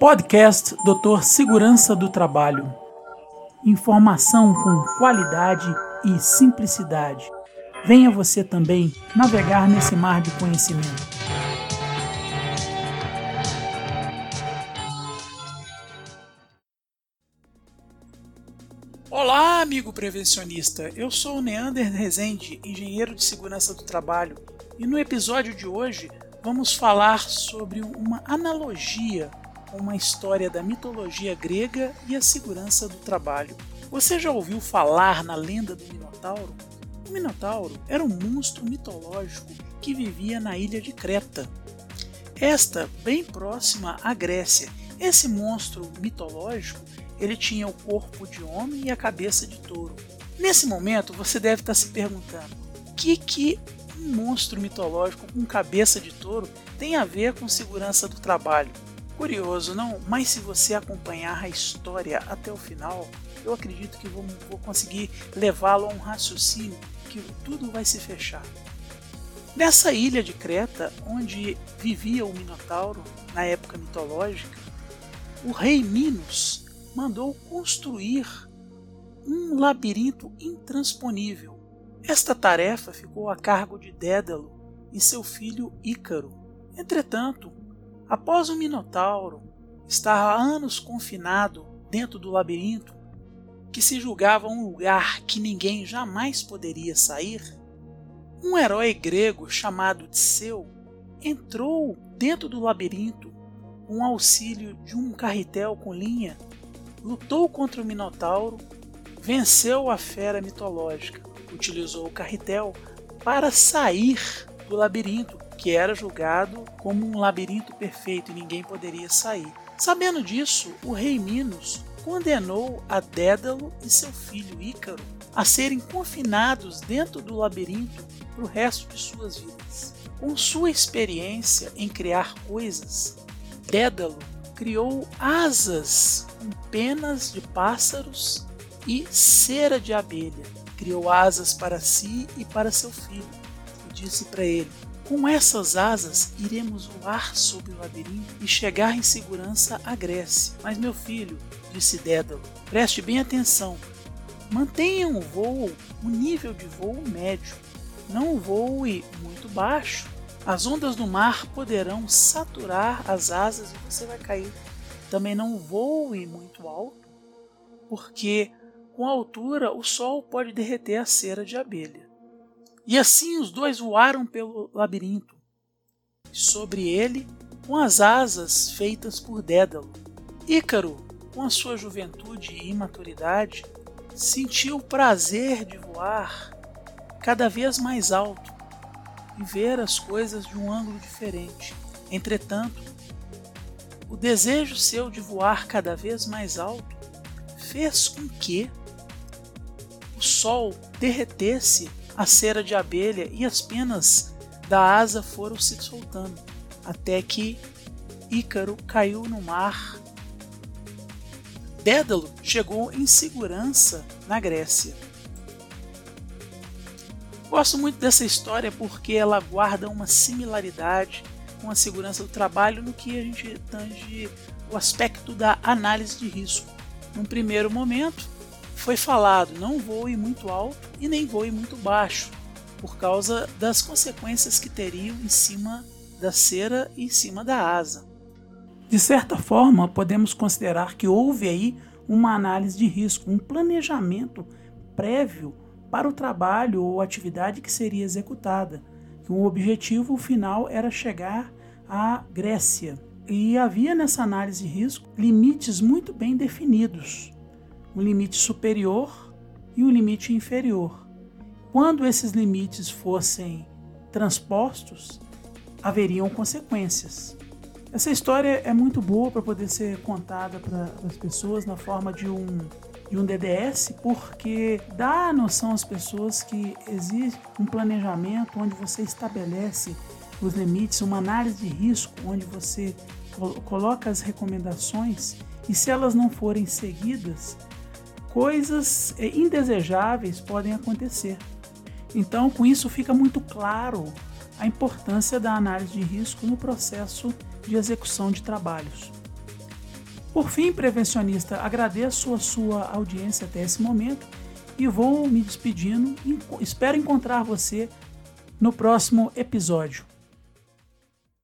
Podcast Doutor Segurança do Trabalho. Informação com qualidade e simplicidade. Venha você também navegar nesse mar de conhecimento. Olá, amigo prevencionista. Eu sou o Neander Rezende, engenheiro de segurança do trabalho, e no episódio de hoje vamos falar sobre uma analogia uma história da mitologia grega e a segurança do trabalho. Você já ouviu falar na lenda do Minotauro? O Minotauro era um monstro mitológico que vivia na ilha de Creta. Esta bem próxima à Grécia. Esse monstro mitológico, ele tinha o corpo de homem e a cabeça de touro. Nesse momento, você deve estar se perguntando: o que que um monstro mitológico com cabeça de touro tem a ver com segurança do trabalho? Curioso, não? Mas se você acompanhar a história até o final, eu acredito que vou, vou conseguir levá-lo a um raciocínio que tudo vai se fechar. Nessa ilha de Creta, onde vivia o Minotauro na época mitológica, o rei Minos mandou construir um labirinto intransponível. Esta tarefa ficou a cargo de Dédalo e seu filho Ícaro. Entretanto, Após o Minotauro estar há anos confinado dentro do labirinto, que se julgava um lugar que ninguém jamais poderia sair, um herói grego chamado Tseu entrou dentro do labirinto com auxílio de um carretel com linha, lutou contra o Minotauro, venceu a fera mitológica, utilizou o carretel para sair do labirinto que era julgado como um labirinto perfeito e ninguém poderia sair. Sabendo disso, o rei Minos condenou a Dédalo e seu filho Ícaro a serem confinados dentro do labirinto para o resto de suas vidas. Com sua experiência em criar coisas, Dédalo criou asas com penas de pássaros e cera de abelha. Criou asas para si e para seu filho disse para ele: com essas asas iremos voar sobre o labirinto e chegar em segurança à Grécia. Mas meu filho, disse Dédalo, preste bem atenção. Mantenha o voo, o nível de voo médio. Não voe muito baixo. As ondas do mar poderão saturar as asas e você vai cair. Também não voe muito alto, porque com a altura o sol pode derreter a cera de abelha. E assim os dois voaram pelo labirinto, sobre ele, com as asas feitas por Dédalo. Ícaro, com a sua juventude e imaturidade, sentiu o prazer de voar cada vez mais alto e ver as coisas de um ângulo diferente. Entretanto, o desejo seu de voar cada vez mais alto fez com que o sol derretesse a cera de abelha e as penas da asa foram se soltando, até que Ícaro caiu no mar. Dédalo chegou em segurança na Grécia. Gosto muito dessa história porque ela guarda uma similaridade com a segurança do trabalho no que a gente tange o aspecto da análise de risco. Num primeiro momento, foi falado: não voe muito alto e nem voe muito baixo, por causa das consequências que teriam em cima da cera e em cima da asa. De certa forma, podemos considerar que houve aí uma análise de risco, um planejamento prévio para o trabalho ou atividade que seria executada. O objetivo final era chegar à Grécia. E havia nessa análise de risco limites muito bem definidos um limite superior e um limite inferior. Quando esses limites fossem transpostos, haveriam consequências. Essa história é muito boa para poder ser contada para as pessoas na forma de um, de um DDS, porque dá a noção às pessoas que existe um planejamento onde você estabelece os limites, uma análise de risco, onde você coloca as recomendações e se elas não forem seguidas, coisas eh, indesejáveis podem acontecer. Então, com isso fica muito claro a importância da análise de risco no processo de execução de trabalhos. Por fim, prevencionista, agradeço a sua audiência até esse momento e vou me despedindo. Espero encontrar você no próximo episódio.